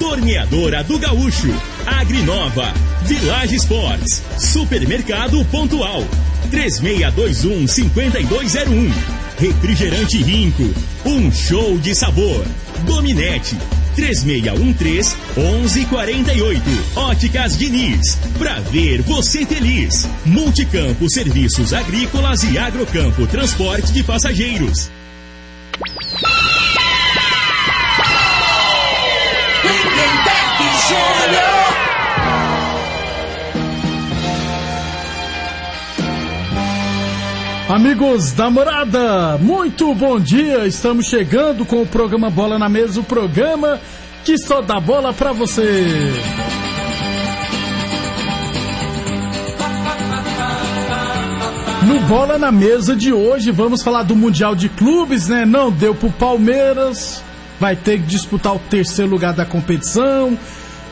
Torneadora do Gaúcho, Agrinova, Village Sports, Supermercado Pontual, 3621 5201. Refrigerante Rinco, um show de sabor. Dominete, 3613 1148. Óticas Diniz, pra ver você feliz. Multicampo Serviços Agrícolas e Agrocampo Transporte de Passageiros. Amigos da morada, muito bom dia. Estamos chegando com o programa Bola na Mesa o programa que só dá bola pra você. No Bola na Mesa de hoje, vamos falar do Mundial de Clubes, né? Não deu pro Palmeiras, vai ter que disputar o terceiro lugar da competição.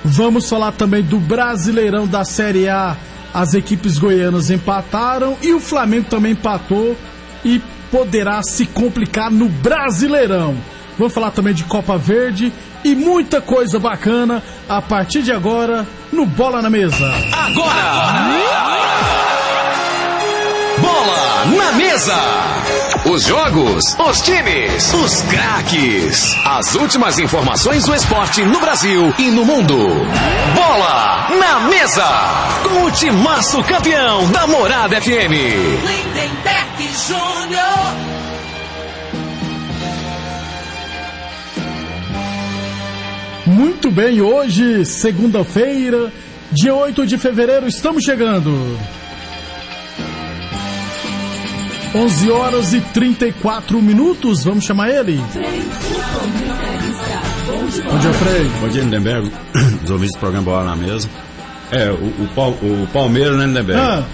Vamos falar também do Brasileirão da Série A as equipes goianas empataram e o Flamengo também empatou e poderá se complicar no Brasileirão. Vamos falar também de Copa Verde e muita coisa bacana a partir de agora no Bola na Mesa. Agora! Bola na Mesa! Os jogos, os times, os craques. As últimas informações do esporte no Brasil e no mundo. Bola na Mesa! Com o timaço campeão da Morada FM. Lindenberg Júnior. Muito bem, hoje, segunda-feira, dia 8 de fevereiro, estamos chegando. 11 horas e 34 minutos, vamos chamar ele? Bom dia, Frei. Bom dia, Lindenberg. Os ouvintes do programa Bola na Mesa. É, o, o, o Palmeiras, né, Lindenberg? Ah.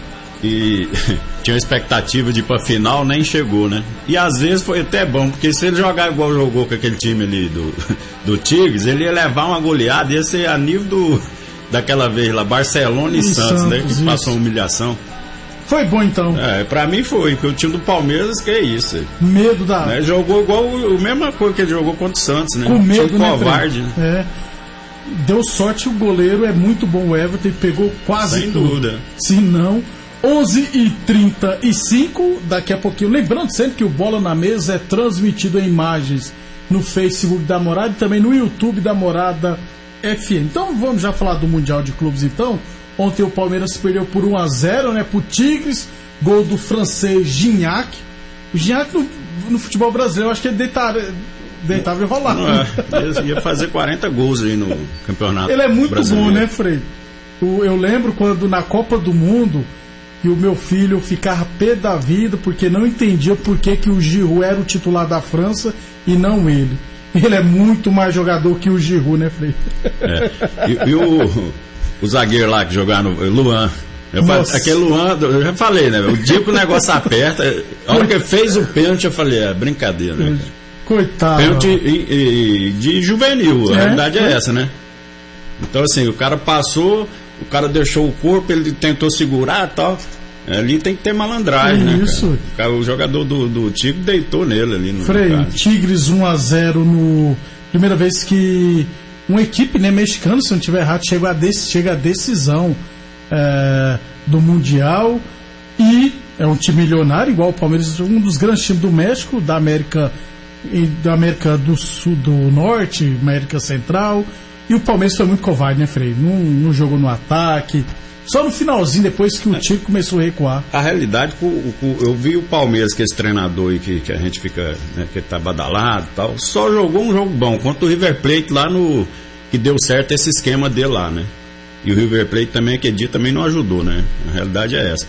E tinha expectativa de ir pra final, nem chegou, né? E às vezes foi até bom, porque se ele jogar igual jogou com aquele time ali do, do Tigres, ele ia levar uma goleada, ia ser a nível do, daquela vez lá, Barcelona e, e Santos, Santos, né? Que isso. passou humilhação. Foi bom então. É, pra mim foi, porque o time do Palmeiras, que é isso. Medo da. Né, jogou igual a mesma coisa que ele jogou contra o Santos, né? Com medo, time né, covarde. Né? É. Deu sorte o goleiro, é muito bom o Everton, pegou quase Sem tudo. dúvida. Se não, 11 e 35 daqui a pouquinho. Lembrando sempre que o Bola na Mesa é transmitido em imagens no Facebook da Morada e também no YouTube da Morada FM. Então vamos já falar do Mundial de Clubes então. Ontem o Palmeiras perdeu por 1 a 0 né, pro Tigres, gol do francês Gignac. O Gignac no, no futebol brasileiro, eu acho que ele deitava, deitava e rolava. É, ia fazer 40 gols aí no campeonato. Ele é muito brasileiro. bom, né, Frei? Eu lembro quando na Copa do Mundo que o meu filho ficava pé da vida porque não entendia por que, que o Giroud era o titular da França e não ele. Ele é muito mais jogador que o Giroud, né, Frei? É. E, e o, o zagueiro lá que jogava no Luan. Eu falei, aquele Luan, eu já falei, né? O dia que o negócio aperta, a hora que fez o pênalti, eu falei, é brincadeira, né? Coitado. Pênalti de juvenil, a é, realidade é, é essa, né? Então, assim, o cara passou, o cara deixou o corpo, ele tentou segurar e tal. Ali tem que ter malandragem, né? Isso. Cara? O jogador do, do Tigre deitou nele ali no. Frei, Tigres 1 a 0 no. Primeira vez que uma equipe né, mexicana, se não estiver errado, chega a, chega a decisão é, do Mundial e é um time milionário, igual o Palmeiras, um dos grandes times do México, da América da América do Sul, do Norte, América Central. E o Palmeiras foi muito covarde, né, Frei? Não, não jogou no ataque. Só no finalzinho, depois que o time começou a recuar. A realidade, eu vi o Palmeiras, que é esse treinador aí que, que a gente fica, né, que tá badalado e tal, só jogou um jogo bom contra o River Plate lá no. que deu certo esse esquema dele lá, né? E o River Plate também, aquele dia, também não ajudou, né? A realidade é essa.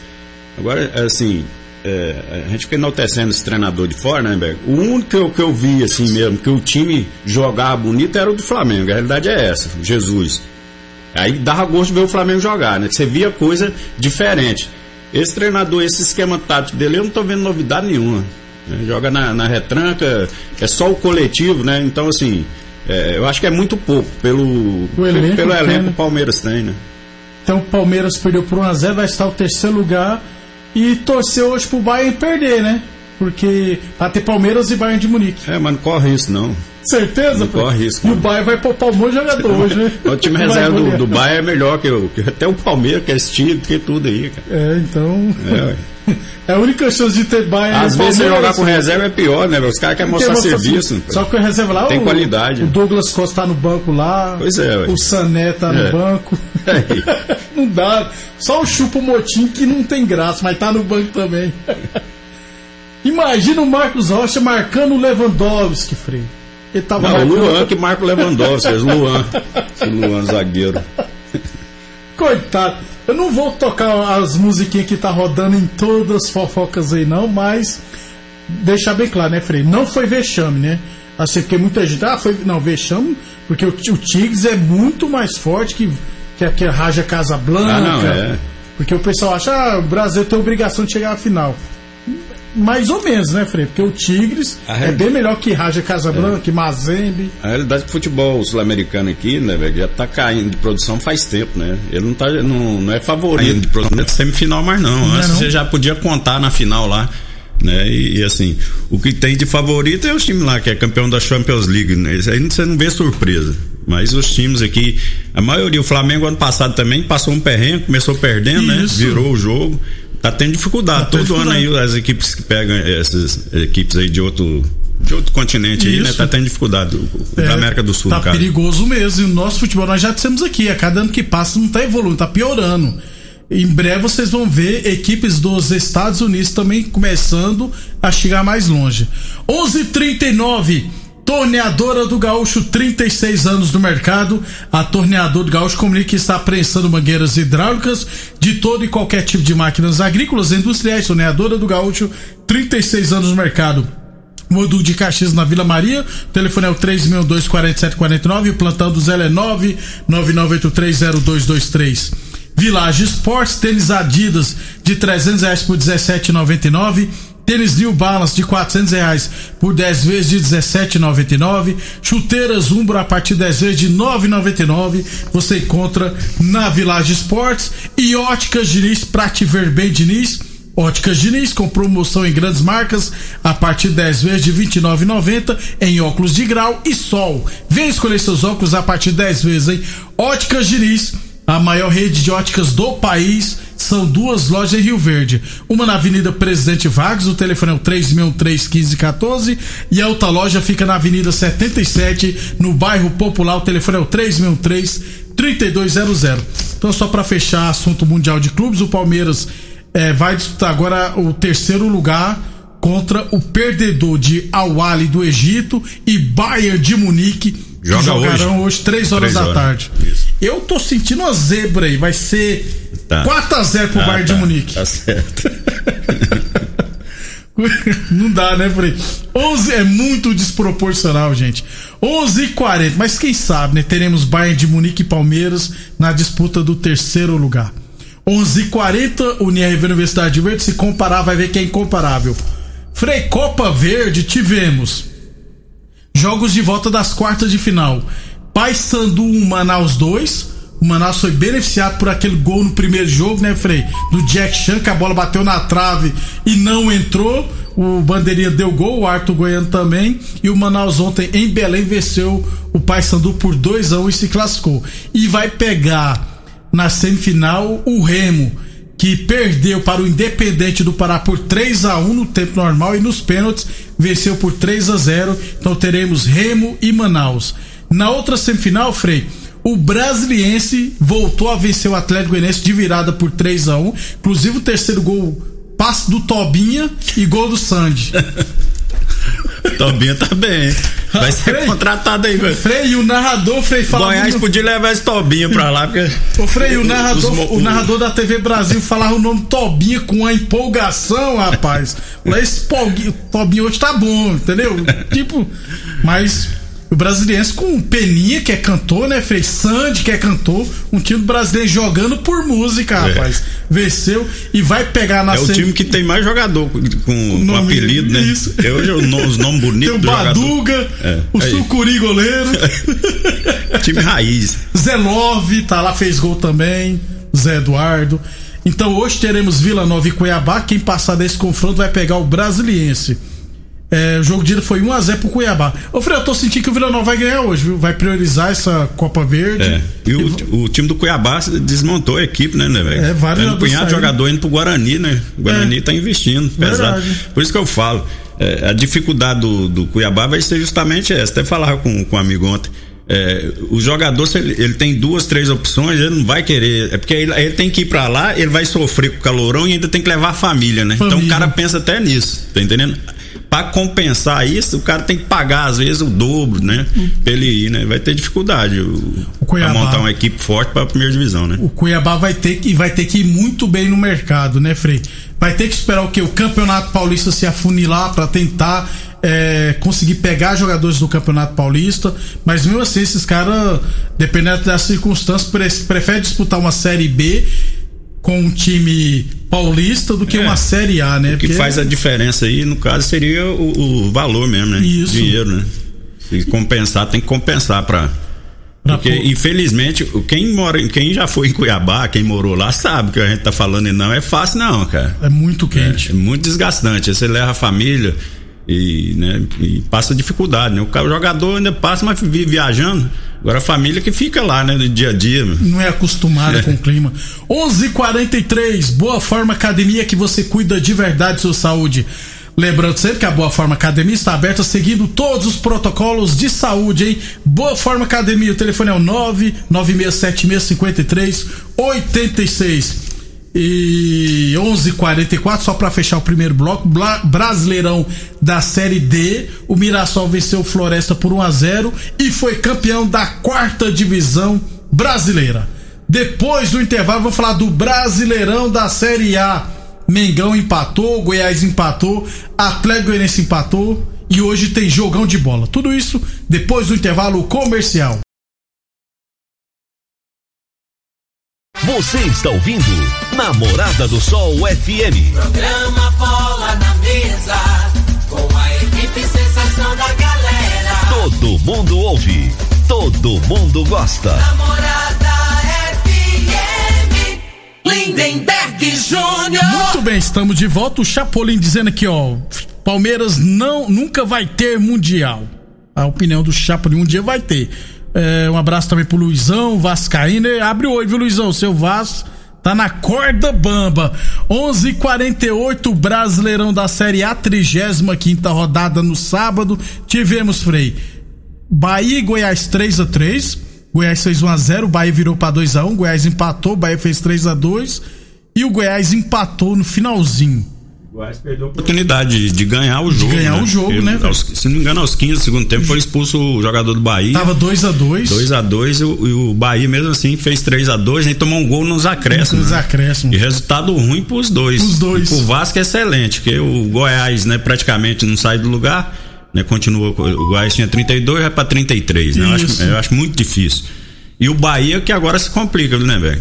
Agora, assim, é, a gente fica enaltecendo esse treinador de fora, né, Berg? O único que eu, que eu vi, assim mesmo, que o time jogava bonito era o do Flamengo. A realidade é essa, Jesus. Aí dava gosto de ver o Flamengo jogar, né? Você via coisa diferente. Esse treinador, esse esquema tático dele, eu não estou vendo novidade nenhuma. Né? Joga na, na, retranca, é só o coletivo, né? Então, assim, é, eu acho que é muito pouco pelo, elenco, pelo elenco que o Palmeiras tem, né? Então o Palmeiras perdeu por 1x0, vai estar no terceiro lugar e torceu hoje pro Bayern perder, né? Porque vai ter Palmeiras e Bayern de Munique. É, mas não corre isso não. Certeza? Não corre risco. E o Bayern vai poupar um monte de jogador hoje, né? O time reserva do, do Bayern é melhor que, o, que até o Palmeiras, que é estilo, que tudo aí, cara. É, então. É. É, a única chance de ter Bayern. Às no vezes você jogar com reserva é pior, né? Os caras querem mostrar mostra serviço. assim. Só que o reserva lá. Tem o, qualidade. O Douglas Costa tá no banco lá. Pois é, ué. O Sané tá no É. banco. Aí. não dá. Só o Chupa Motim que não tem graça, mas tá no banco também. Imagina o Marcos Rocha marcando o Lewandowski, Frei. Ele tava Não, o marcando- Luan que marca o Lewandowski, Luan. Esse Luan zagueiro. Coitado. Eu não vou tocar as musiquinhas que tá rodando em todas as fofocas aí, não, mas deixar bem claro, né, Frei? Não foi vexame, né? Assim, porque muita gente. Ah, foi. Não, vexame, porque o, o Tigres é muito mais forte que, que, a- que a Raja Casablanca. Ah, não, é. Porque o pessoal acha, ah, o Brasil tem obrigação de chegar à final. Mais ou menos, né, Frei? Porque o Tigres A é bem melhor que Raja Casablanca, que Mazembe. A realidade do futebol sul-americano aqui, né, velho, já tá caindo de produção faz tempo, né? Ele não, tá, não, não é favorito de produção de semifinal mais não. Antes não? você já podia contar na final lá, né? E, e, assim, o que tem de favorito é os times lá, que é campeão da Champions League, né? Isso aí você não vê surpresa. Mas os times aqui, a maioria, o Flamengo ano passado também passou um perrengue, começou perdendo, né? Isso. Virou o jogo. Tá tendo dificuldade. Tá tendo Todo ano aí as equipes que pegam essas equipes aí de outro, de outro continente aí, né? Tá tendo dificuldade. O, o É, da América do Sul, Tá cara. perigoso mesmo. E o nosso futebol nós já dissemos aqui. A cada ano que passa não tá evoluindo, tá piorando. Em breve vocês vão ver equipes dos Estados Unidos também começando a chegar mais longe. 11:39 Torneadora do Gaúcho, 36 anos no mercado. A Torneadora do Gaúcho comunica que está prensando mangueiras hidráulicas de todo e qualquer tipo de máquinas agrícolas e industriais. Torneadora do Gaúcho, 36 anos no mercado. Modu de Caxias na Vila Maria. O telefone é o 362-4749. E o plantão do Zé é 999830223. Village Sports, tênis Adidas de 300 reais por 17,99. Tênis New Balance de 400 reais por 10 vezes de 17,99. Chuteiras Umbro a partir de 10 vezes de 9,99. Você encontra na Village Sports. E Óticas Diniz, pra te ver bem, Diniz. Óticas Diniz com promoção em grandes marcas a partir de 10 vezes de R$ 29,90 em óculos de grau e sol. Vem escolher seus óculos a partir de 10 vezes, hein? Óticas Diniz, a maior rede de óticas do país. São duas lojas em Rio Verde. Uma na Avenida Presidente Vargas, o telefone é o 363-1514. E a outra loja fica na Avenida 77, no bairro Popular. O telefone é o 363-3200. Então, só para fechar assunto mundial de clubes, o Palmeiras é, vai disputar agora o terceiro lugar contra o perdedor de Al-Ahly do Egito e Bayern de Munique. Joga jogarão hoje, 3 horas Três da horas. tarde. Isso. Eu tô sentindo uma zebra aí. Vai ser Tá. 4x0 pro Ah, Bayern tá, de Munique. Tá certo. Não dá, né, Frei? 11 é muito desproporcional, gente. 11 e 40 mas quem sabe, né? Teremos Bayern de Munique e Palmeiras na disputa do terceiro lugar. 11 e 40 UNIRV Universidade Verde. Se comparar, vai ver que é incomparável. Frei, Copa Verde, tivemos jogos de volta das quartas de final. Paysandu 1, Manaus 2. O Manaus foi beneficiado por aquele gol no primeiro jogo, né, Frei? Do Jack Chan, que a bola bateu na trave e não entrou. O Bandeirinha deu gol, o Arthur Goiano também. E o Manaus ontem em Belém venceu o Paysandu por 2 a 1 e se classificou. E vai pegar na semifinal o Remo, que perdeu para o Independente do Pará por 3 a 1 no tempo normal e nos pênaltis venceu por 3 a 0. Então teremos Remo e Manaus. Na outra semifinal, Frei, o Brasiliense voltou a vencer o Atlético Goianiense de virada por 3 a 1. Inclusive o terceiro gol passe do Tobinha e gol do Sandy. Tobinha tá bem. Vai ser Frei. contratado aí, velho. Frei, o narrador, Frei, falava Goiás no- podia levar esse Tobinha pra lá, porque. Ô Frei, o narrador, Os o narrador da TV Brasil falava o nome Tobinha com uma empolgação, rapaz. Esse Tobinha hoje tá bom, entendeu? Tipo, mas o brasiliense com o Peninha, que é cantor, né, Frei? Sandy, que é cantor. Um time brasileiro jogando por música, rapaz. Venceu e vai pegar na É o semi- time que tem mais jogador com, com, com apelido, né? isso. É hoje o no- os nomes Tem bonitos o do jogador. Baduga, É, o aí. Sucuri goleiro. Time raiz. Zé Love tá lá, fez gol também. Zé Eduardo. Então hoje teremos Vila Nova e Cuiabá. Quem passar desse confronto vai pegar o Brasiliense. É, o jogo de ida foi 1x0 pro Cuiabá. Ô, Frei, eu tô sentindo que o Vila Nova vai ganhar hoje, viu? Vai priorizar essa Copa Verde. É. E o, o, time do Cuiabá desmontou a equipe, né, né velho? É, vários Tem um punhado de jogador indo pro Guarani, né? O Guarani É. tá investindo, pesado. Verdade. Por isso que eu falo, é, a dificuldade do, do Cuiabá vai ser justamente essa. Até falava com, com um amigo ontem. É, o jogador, se ele, ele tem duas, três opções, ele não vai querer. É porque ele, ele tem que ir pra lá, ele vai sofrer com o calorão e ainda tem que levar a família, né? Então Família. o cara pensa até nisso, tá entendendo? Pra compensar isso, o cara tem que pagar, às vezes, o dobro, né? Pra ele ir, né? Vai ter dificuldade o, O Cuiabá. pra montar uma equipe forte pra primeira divisão, né? O Cuiabá vai ter que vai ter que ir muito bem no mercado, né, Frei? Vai ter que esperar o que o Campeonato Paulista se afunilar para tentar é, conseguir pegar jogadores do Campeonato Paulista, mas mesmo assim esses caras, dependendo das circunstâncias, pre preferem disputar uma Série B com um time paulista do que É. uma Série A, né? O que Porque- faz a diferença aí, no caso, seria o, o valor mesmo, né? Isso. Dinheiro, né? Se compensar, tem que compensar pra. pra Porque, infelizmente, quem, mora, quem já foi em Cuiabá, quem morou lá, sabe que a gente tá falando e não é fácil, não, cara. é muito quente. É muito desgastante. Você leva a família e, né, e passa dificuldade, né? O, cara- o jogador ainda passa, mas vive viajando. Agora a família que fica lá, né, no dia a dia. meu. não é acostumada com o clima. 11:43 Boa Forma Academia que você cuida de verdade de sua saúde. Lembrando sempre que a Boa Forma Academia está aberta seguindo todos os protocolos de saúde, hein? Boa Forma Academia, o telefone é o 996765386. E 11:44 só para fechar o primeiro bloco, Brasileirão da Série D. O Mirassol venceu o Floresta por 1 a 0 e foi campeão da quarta divisão brasileira. Depois do intervalo, vou falar do Brasileirão da Série A. Mengão empatou, Goiás empatou, Atlético Goianiense empatou e hoje tem jogão de bola. Tudo isso depois do intervalo comercial. Você está ouvindo Namorada do Sol FM. Programa Bola na Mesa, com a equipe sensação da galera. Todo mundo ouve, todo mundo gosta. Namorada FM, Lindenberg Júnior. Muito bem, estamos de volta. O Chapolin dizendo aqui, ó. Palmeiras não, nunca vai ter Mundial. A opinião do Chapolin, um dia vai ter. É, um abraço também pro Luizão, Vascaíno. E Abre o olho, viu, Luizão? Seu Vasco tá na corda bamba. 11:48 h 48 Brasileirão da Série A, 35 rodada no sábado. Tivemos, Frei. Bahia e Goiás 3 a 3 Goiás fez 1x0, o Bahia virou pra 2x1, Goiás empatou, Bahia fez 3x2 e o Goiás empatou no finalzinho. O Goiás perdeu a oportunidade de, de ganhar o jogo. ganhar né? o jogo, Ele, né, velho? aos- se não me engano, aos 15 do segundo tempo foi expulso o jogador do Bahia. Tava 2x2. 2x2 e, o- e o Bahia mesmo assim fez 3x2 e tomou um gol nos acréscimos. Nos né? acréscimos. E resultado ruim pros dois. Pros dois. E pro Vasco é excelente, porque o Goiás, né, praticamente não sai do lugar, né, continua, o Goiás tinha 32, vai pra 33, né? Eu acho, eu acho muito difícil. E o Bahia que agora se complica, né, velho?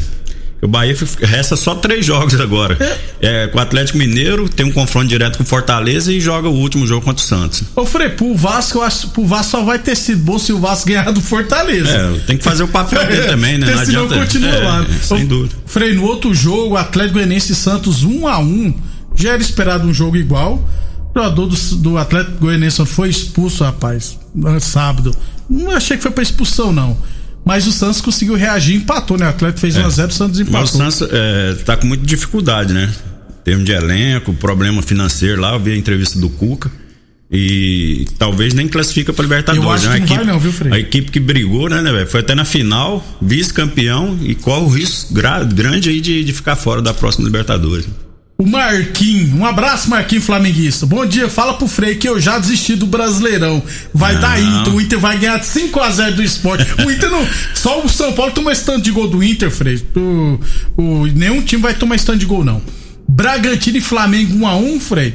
O Bahia resta só três jogos agora. É, com o Atlético Mineiro, tem um confronto direto com o Fortaleza e joga o último jogo contra o Santos. Ô, Frei, pro Vasco, eu acho pro Vasco só vai ter sido bom se o Vasco ganhar do Fortaleza. É, tem que fazer o papel dele também, né? Porque Não senão adianta- continua é, lá. sem Ô, dúvida. Frei, no outro jogo, Atlético Goianiense e Santos 1x1. Já era esperado um jogo igual. O jogador do, do Atlético Goianiense foi expulso, rapaz, no sábado. Não achei que foi pra expulsão, não. Mas o Santos conseguiu reagir e empatou, né? O Atlético fez 1x0, o Santos empatou. Mas o Santos é, tá com muita dificuldade, né? Em termos de elenco, problema financeiro lá, eu vi a entrevista do Cuca. E talvez nem classifica para Libertadores. Eu acho né? que A não equipe, vai não, viu, Frei? A equipe que brigou, né, né, velho? Foi até na final, vice-campeão e corre o risco gra- grande aí de, de ficar fora da próxima Libertadores. O Marquinhos, um abraço, Marquinhos Flamenguista. Bom dia, fala pro Frei que eu já desisti do Brasileirão. Vai Não. dar Inter, o Inter vai ganhar de 5x0 do esporte. O Inter não. Só o São Paulo toma tanto de gol do Inter, Frei. O, o- nenhum time vai tomar tanto de gol, não. Bragantino e Flamengo 1x1, Frei.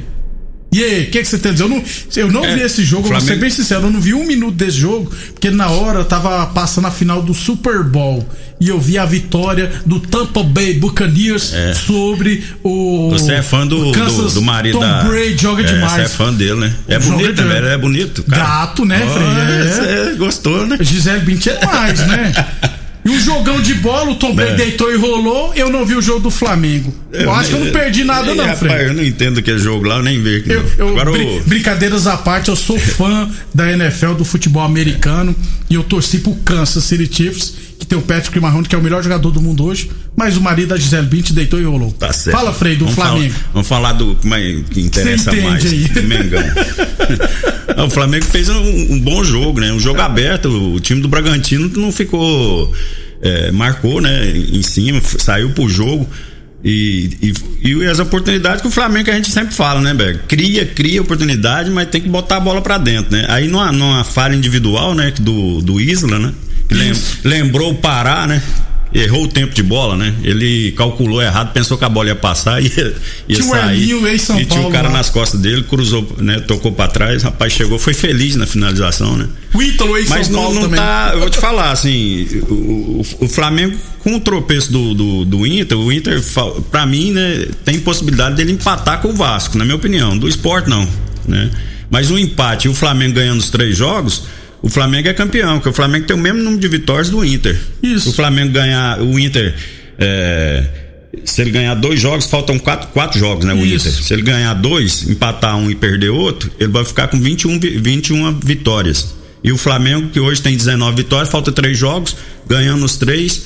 E aí, o que, que você tem a dizer? Eu não, eu não É, vi esse jogo, eu vou ser Flamengo- bem sincero, eu não vi um minuto desse jogo, porque na hora eu tava passando a final do Super Bowl e eu vi a vitória do Tampa Bay Buccaneers sobre o. Você é fã do, do, do marido Tom da. Brady joga é, demais. Você é fã dele, né? É bonito, velho. É bonito. Cara. Gato, né, Oh, Frei? É. Gostou, né? Gisele Bündchen é mais, né? E um jogão de bola, o Tom Brady É. deitou e rolou, eu não vi o jogo do Flamengo. Eu, acho que eu não perdi nada, É, não, rapaz, Fred. eu não entendo aquele jogo lá, eu nem vejo. Eu, eu- Agora brin-. Brincadeiras à parte, eu sou fã da NFL, do futebol americano, e eu torci pro Kansas City Chiefs, que tem o Patrick Mahomes, que é o melhor jogador do mundo hoje, mas o marido da Gisele Bint deitou e rolou. Tá certo. Fala, Frei, do vamos Flamengo. Falar, vamos falar do que interessa mais. aí. Do Mengão. O Flamengo fez um, um bom jogo, né? Um jogo aberto. O time do Bragantino não ficou. é, marcou, né? Em cima, saiu pro jogo. E, e, e as oportunidades que o Flamengo que a gente sempre fala, né, Berg? Cria, cria oportunidade, mas tem que botar a bola pra dentro, né? Aí numa, numa falha individual, né? Do, do Isla, né? Lem- lembrou o Pará, né? Errou o tempo de bola, né? Ele calculou errado, pensou que a bola ia passar e ia, ia Tinha o sair. Ex-São e tinha Paulo o cara lá. nas costas dele, cruzou, né? Tocou pra trás, rapaz chegou, foi feliz na finalização, né? O Ítalo em Mas São não, Paulo não também. tá. Eu vou te falar, assim, o, o- Flamengo, com o tropeço do, do, do Inter, o Inter, pra mim, né, tem possibilidade dele empatar com o Vasco, na minha opinião. Do esporte, não. Né? Mas o empate e o Flamengo ganhando os três jogos. O Flamengo é campeão, porque o Flamengo tem o mesmo número de vitórias do Inter. Isso. Se o Flamengo ganhar, o Inter. é, se ele ganhar dois jogos, faltam quatro, quatro jogos, né? O Isso. Inter. Se ele ganhar dois, empatar um e perder outro, ele vai ficar com 21, vi- 21 vitórias. E o Flamengo, que hoje tem 19 vitórias, falta três jogos, ganhando os três,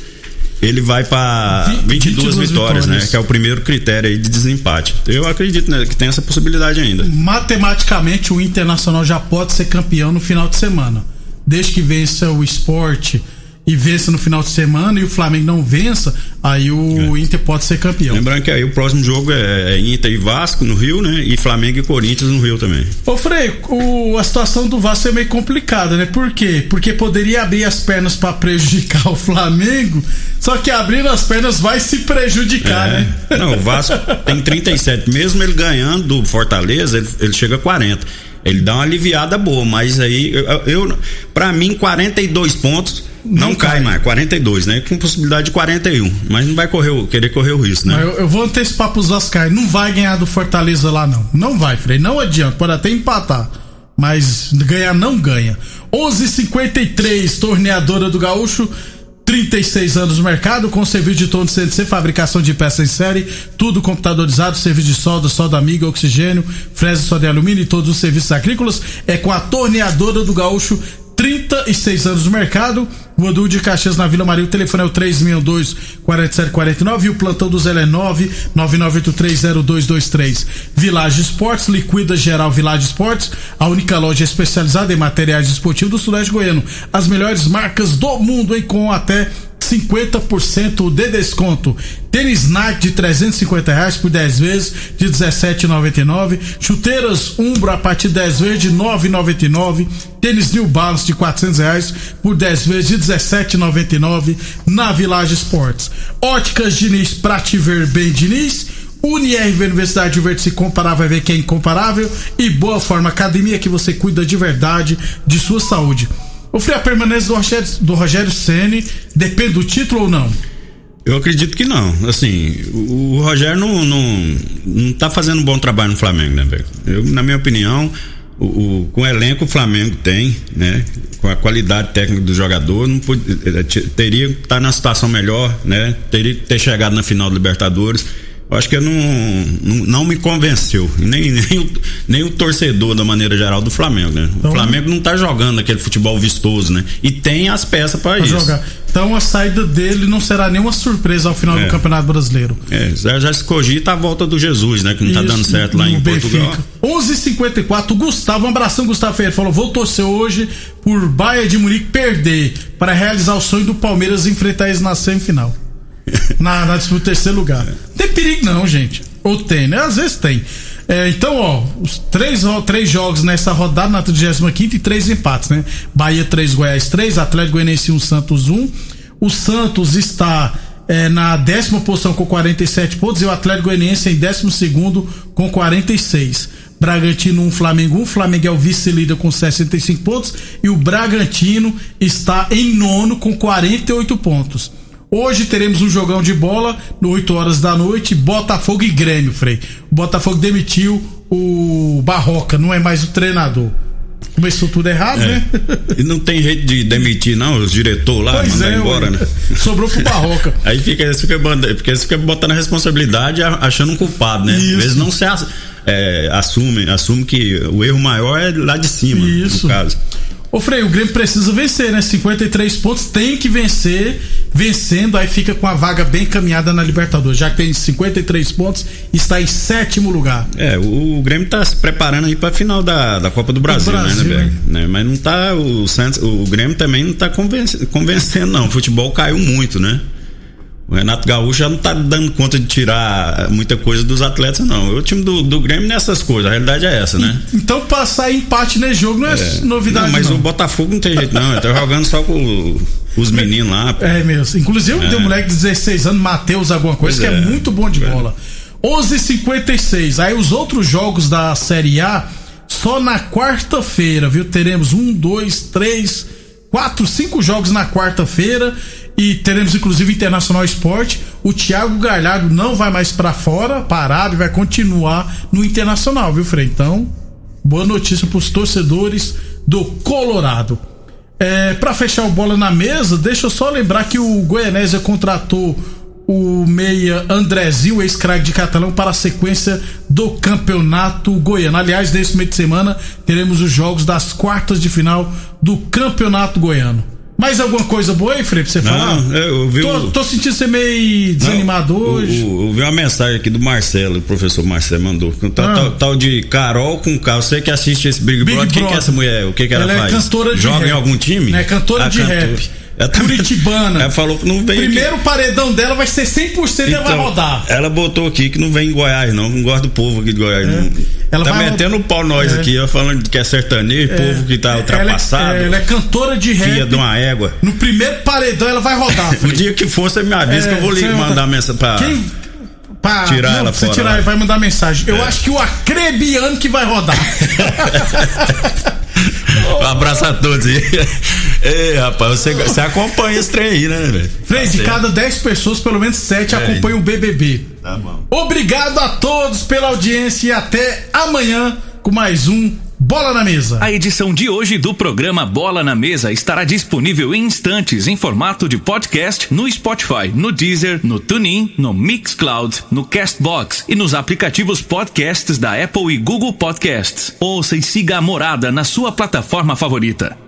ele vai para Vi- 22, 22 vitórias, né? vitórias. Que é o primeiro critério aí de desempate. Eu acredito né, que tem essa possibilidade ainda. Matematicamente, o Internacional já pode ser campeão no final de semana. Desde que vença o esporte e vença no final de semana e o Flamengo não vença, aí o É. Inter pode ser campeão. Lembrando que aí o próximo jogo é, é Inter e Vasco no Rio, né? E Flamengo e Corinthians no Rio também. Ô Frei, o- a situação do Vasco é meio complicada, né? Por quê? Porque poderia abrir as pernas pra prejudicar o Flamengo, só que abrindo as pernas vai se prejudicar, né? É. Não, o Vasco tem 37. Mesmo ele ganhando do Fortaleza, ele, ele chega a 40. Ele dá uma aliviada boa, mas aí, eu, eu para mim, 42 pontos não, Não cai cai. mais. 42, né? Com possibilidade de 41. Mas não vai correr, querer correr o risco, né? Eu, eu vou antecipar pros Vascaínos, não vai ganhar do Fortaleza lá não. Não vai, Frei, não adianta, pode até empatar. Mas ganhar não ganha. 11:53 torneadora do Gaúcho. 36 anos no mercado, com serviço de torno de CNC, fabricação de peças em série, tudo computadorizado, serviço de solda, solda amiga, oxigênio, fresa só de alumínio e todos os serviços agrícolas. É com a torneadora do Gaúcho 36 anos no mercado. Duque de Caxias na Vila Maria. O telefone é o 362 4749 e o plantão do Zé é 9 99830223. Village Esportes, liquida geral Village Esportes, a única loja especializada em materiais esportivos do Sudeste Goiano. As melhores marcas do mundo, hein, com até 50% de desconto. Tênis Nike de 350 reais por 10 vezes de 17,99. Chuteiras Umbro a partir de 10 vezes de 9,99. Tênis New Balance de 400 reais por 10 vezes de 17,99 na Village Esportes. Óticas Diniz pra te ver bem, Diniz. UniRV Universidade de Verde se comparar vai ver que é incomparável e Boa Forma Academia que você cuida de verdade de sua saúde. O Frei, a permanência do Rogério, do Rogério Ceni depende do título ou não? Eu acredito que não. Assim, o, Rogério não, não, não tá fazendo um bom trabalho no Flamengo, né, velho? Eu, na minha opinião, o, o- com o elenco o Flamengo tem, né? Com a qualidade técnica do jogador, não pode- eh, te- teria que estar na situação melhor, né? Teria que ter chegado na final do Libertadores. Acho que eu não, não, não me convenceu. Nem, nem, o, nem o torcedor, da maneira geral, do Flamengo, né? Então- o Flamengo não tá jogando aquele futebol vistoso, né? E tem as peças para isso. jogar. Então a saída dele não será nenhuma surpresa ao final É. do Campeonato Brasileiro. É, já, já se cogita a volta do Jesus, né? Que não tá Isso, dando certo lá em Portugal. Benfica. 11:54 Gustavo, um abração Gustavo Ferreira, falou: "Vou torcer hoje por Baia de Munique perder para realizar o sonho do Palmeiras enfrentar eles na semifinal. na, na disputa terceiro lugar. Não tem perigo não, gente. Ou tem, né? Às vezes tem. É, então, ó, os três, ó, três jogos nessa rodada, na 35 e três empates, né? Bahia 3, Goiás 3, Atlético Goianiense 1, Santos 1. O Santos está é, na décima posição com 47 pontos e o Atlético Goianiense em décimo segundo com 46. Bragantino 1, Flamengo 1. Flamengo é o vice-líder com 65 pontos e o Bragantino está em nono com 48 pontos. Hoje teremos um jogão de bola, no 8 horas da noite, Botafogo e Grêmio, Frei. O Botafogo demitiu o Barroca, não é mais o treinador. Começou tudo errado, É. né? E não tem jeito de demitir, não, os diretores lá, Pois mandar é, embora, ué. né? Sobrou pro Barroca. Aí fica, eles ficam, eles ficam botando a responsabilidade achando um culpado, né? Isso. Eles não se é, assumem, assumem que o erro maior é lá de cima, Isso. no caso. Ô Frei, o Grêmio precisa vencer, né? 53 pontos, tem que vencer. Vencendo, aí fica com a vaga bem caminhada na Libertadores. Já que tem 53 pontos, está em sétimo lugar. É, o, o Grêmio tá se preparando aí pra final da, da Copa do Brasil, Brasil, né, né, Mas não tá. O, Santos, o Grêmio também não tá convenc- convencendo, não. O futebol caiu muito, né? O Renato Gaúcho já não tá dando conta de tirar muita coisa dos atletas, não. O time do, do Grêmio nessas coisas, a realidade é essa, né? Então, passar empate nesse jogo não é, novidade, não, mas não. o Botafogo não tem jeito, não. Ele tá jogando só com os meninos lá. pô. É mesmo. Inclusive, tem um moleque de 16 anos, Matheus, alguma coisa, Pois que é. é. muito bom de bola. 11:56. Aí os outros jogos da Série A, só na quarta-feira, viu? Teremos um, dois, três, quatro, cinco jogos na quarta-feira. E teremos inclusive Internacional Esporte. O Thiago Galhardo não vai mais pra fora, parado, vai continuar no Internacional, viu, Frei? Então, boa notícia pros torcedores do Colorado. É, para fechar o bola na mesa, deixa eu só lembrar que o Goianésia contratou o meia Andrezinho, ex-craque de Catalão, para a sequência do Campeonato Goiano. Aliás, nesse meio de semana teremos os jogos das quartas de final do Campeonato Goiano. Mais alguma coisa boa aí, Frei, pra você falar? Não, eu vi tô, o- tô sentindo você meio desanimado Não, hoje. o- Eu vi uma mensagem aqui do Marcelo, o professor Marcelo mandou. Tal, Ah. tal, tal de Carol com K. Você que assiste esse Big, Big Brother, o que, que é essa mulher? O que, que ela, Ela é faz? cantora de Joga rap. em algum time? É cantora Ah, de rap. Ela Curitibana. Ela falou que não vem. Primeiro paredão dela vai ser 100% e ela vai Então, rodar. Ela botou aqui que não vem em Goiás, não. Não gosta do povo aqui de Goiás, não. Ela tá metendo o pau nós É. aqui, ó, falando que é sertanejo, povo que tá ultrapassado. Ela é, ela é cantora de rap. Filha de uma égua. No primeiro paredão ela vai rodar. O Frei. dia que for, você me avisa É, que eu vou lhe você mandar mensagem pra. Quem pra Tirar não, ela você fora, tirar, vai mandar mensagem. Eu acho que o Acrebiano que vai rodar. Um abraço a todos aí. Ei, rapaz, você, você acompanha esse trem aí, né, velho? Frei, de Tá cada 10 pessoas, pelo menos 7 É. acompanham o BBB. Tá bom. Obrigado a todos pela audiência e até amanhã com mais um Bola na Mesa. A edição de hoje do programa Bola na Mesa estará disponível em instantes em formato de podcast no Spotify, no Deezer, no TuneIn, no Mixcloud, no Castbox e nos aplicativos podcasts da Apple e Google Podcasts. Ouça e siga a morada na sua plataforma favorita.